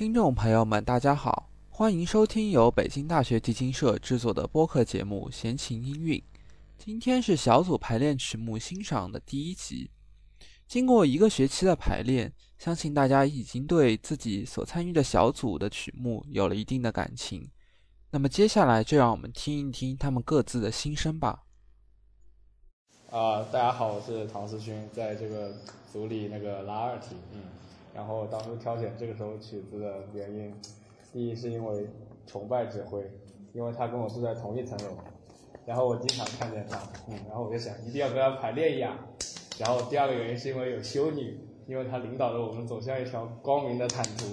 听众朋友们，大家好，欢迎收听由北京大学提琴社制作的播客节目《闲情音韵》。今天是小组排练曲目欣赏的第一集。经过一个学期的排练，相信大家已经对自己所参与的小组的曲目有了一定的感情。那么接下来就让我们听一听他们各自的心声吧。啊，大家好，我是唐思勋，在这个组里那个拉二提，嗯，然后当初挑选这个首曲子的原因，第一是因为崇拜指挥，因为他跟我住在同一层楼，然后我经常看见他，嗯，然后我就想一定要跟他排练一下，然后第二个原因是因为有修女，因为他领导着我们走向一条光明的坦途，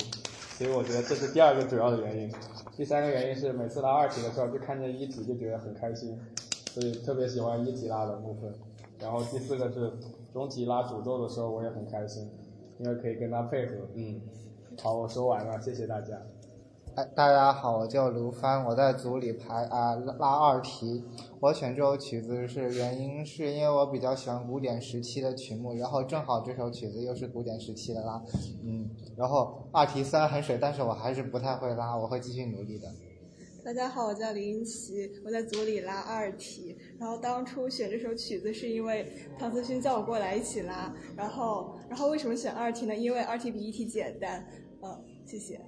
所以我觉得这是第二个主要的原因，第三个原因是每次拉二题的时候就看见一题就觉得很开心，所以特别喜欢一题拉的部分。然后第四个是中提拉主奏的时候，我也很开心，因为可以跟他配合。嗯，好，我说完了，谢谢大家。哎，大家好，我叫刘帆，我在组里排啊拉二提。我选这首曲子是原因是因为我比较喜欢古典时期的曲目，然后正好这首曲子又是古典时期的拉，嗯，然后二提虽然很水，但是我还是不太会拉，我会继续努力的。大家好，我叫林奇，我在组里拉二提。然后当初选这首曲子是因为唐思勋叫我过来一起拉。然后，然后为什么选二提呢？因为二提比一提简单。嗯，谢谢。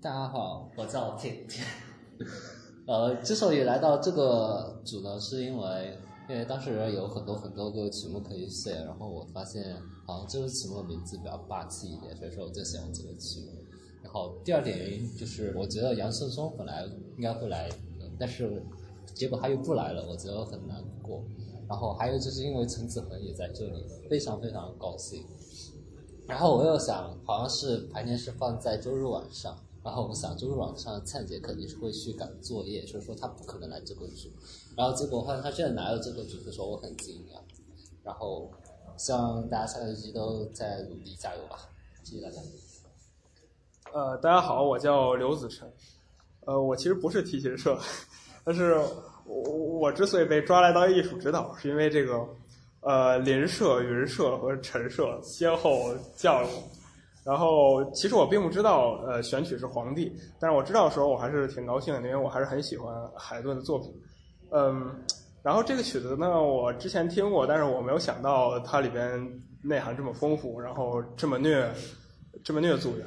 大家好，我叫甜甜。呃，之所以来到这个组呢，是因为因为当时有很多很多个曲目可以选，然后我发现好像这个曲目的名字比较霸气一点，所以说我就选了这个曲目。然后第二点原因就是，我觉得杨胜松本来应该会来，但是结果他又不来了，我觉得很难过。然后还有就是因为陈子恒也在这里，非常非常高兴。然后我又想，好像是排练是放在周日晚上，然后我想周日晚上灿姐肯定是会去赶作业，所以说她不可能来这个组。然后结果发现她现在拿了这个组的时候，我很惊讶。然后希望大家下个学期都在努力加油吧，谢谢大家。呃，大家好，我叫刘子晨。呃，我其实不是提琴社，但是我我之所以被抓来当艺术指导，是因为这个呃林社、云社和陈社先后叫了我。然后其实我并不知道呃选曲是皇帝，但是我知道的时候我还是挺高兴的，因为我还是很喜欢海顿的作品。嗯，然后这个曲子呢，我之前听过，但是我没有想到它里边内涵这么丰富，然后这么虐，这么虐组员。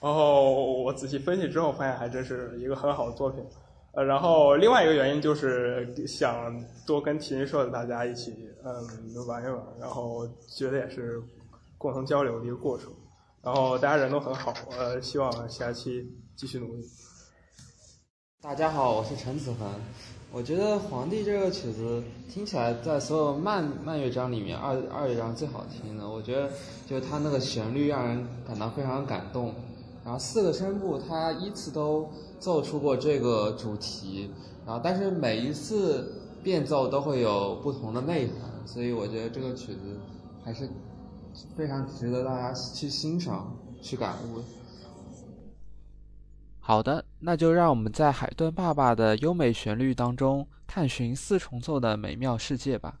然后我仔细分析之后，发现还真是一个很好的作品。呃，然后另外一个原因就是想多跟提琴社的大家一起，嗯，玩一玩，然后觉得也是共同交流的一个过程。然后大家人都很好，呃，希望下期继续努力。大家好，我是陈子恒。我觉得《皇帝》这个曲子听起来在所有慢慢乐章里面，二二乐章最好听的。我觉得就是它那个旋律让人感到非常感动。然后四个声部，它依次都奏出过这个主题，然后但是每一次变奏都会有不同的内涵，所以我觉得这个曲子还是非常值得大家去欣赏、去感悟。好的，那就让我们在海顿爸爸的优美旋律当中，探寻四重奏的美妙世界吧。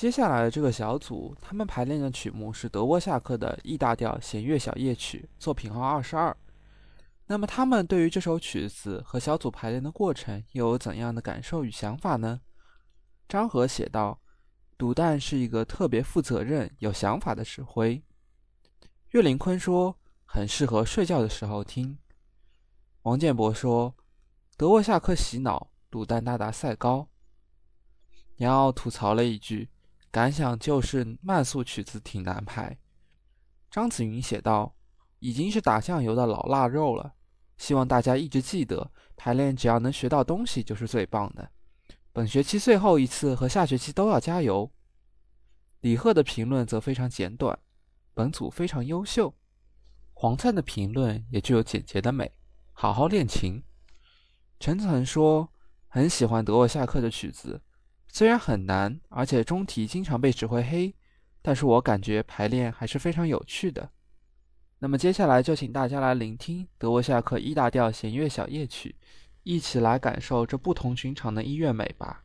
接下来的这个小组，他们排练的曲目是德沃夏克的 E 大调弦乐小夜曲，作品号二十二。那么他们对于这首曲子和小组排练的过程又有怎样的感受与想法呢？张和写道：“独旦是一个特别负责任、有想法的指挥。”岳林坤说：“很适合睡觉的时候听。”王建博说：“德沃夏克洗脑，独旦大大赛高。”杨傲吐槽了一句。感想就是慢速曲子挺难排。张子云写道：“已经是打酱油的老腊肉了，希望大家一直记得，排练只要能学到东西就是最棒的。本学期最后一次和下学期都要加油。”李贺的评论则非常简短：“本组非常优秀。”黄灿的评论也具有简洁的美：“好好练琴。”陈子恒说：“很喜欢德沃夏克的曲子。”虽然很难，而且中题经常被指挥黑，但是我感觉排练还是非常有趣的。那么接下来就请大家来聆听德沃夏克 E 大调弦乐小夜曲，一起来感受这不同寻常的音乐美吧。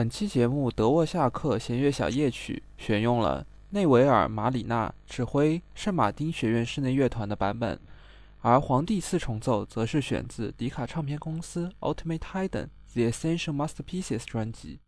本期节目《德沃夏克弦乐小夜曲》选用了内维尔·马里纳指挥圣马丁学院室内乐团的版本，而《皇帝四重奏》则是选自迪卡唱片公司 Ultimate Hidden The Essential Masterpieces 专辑。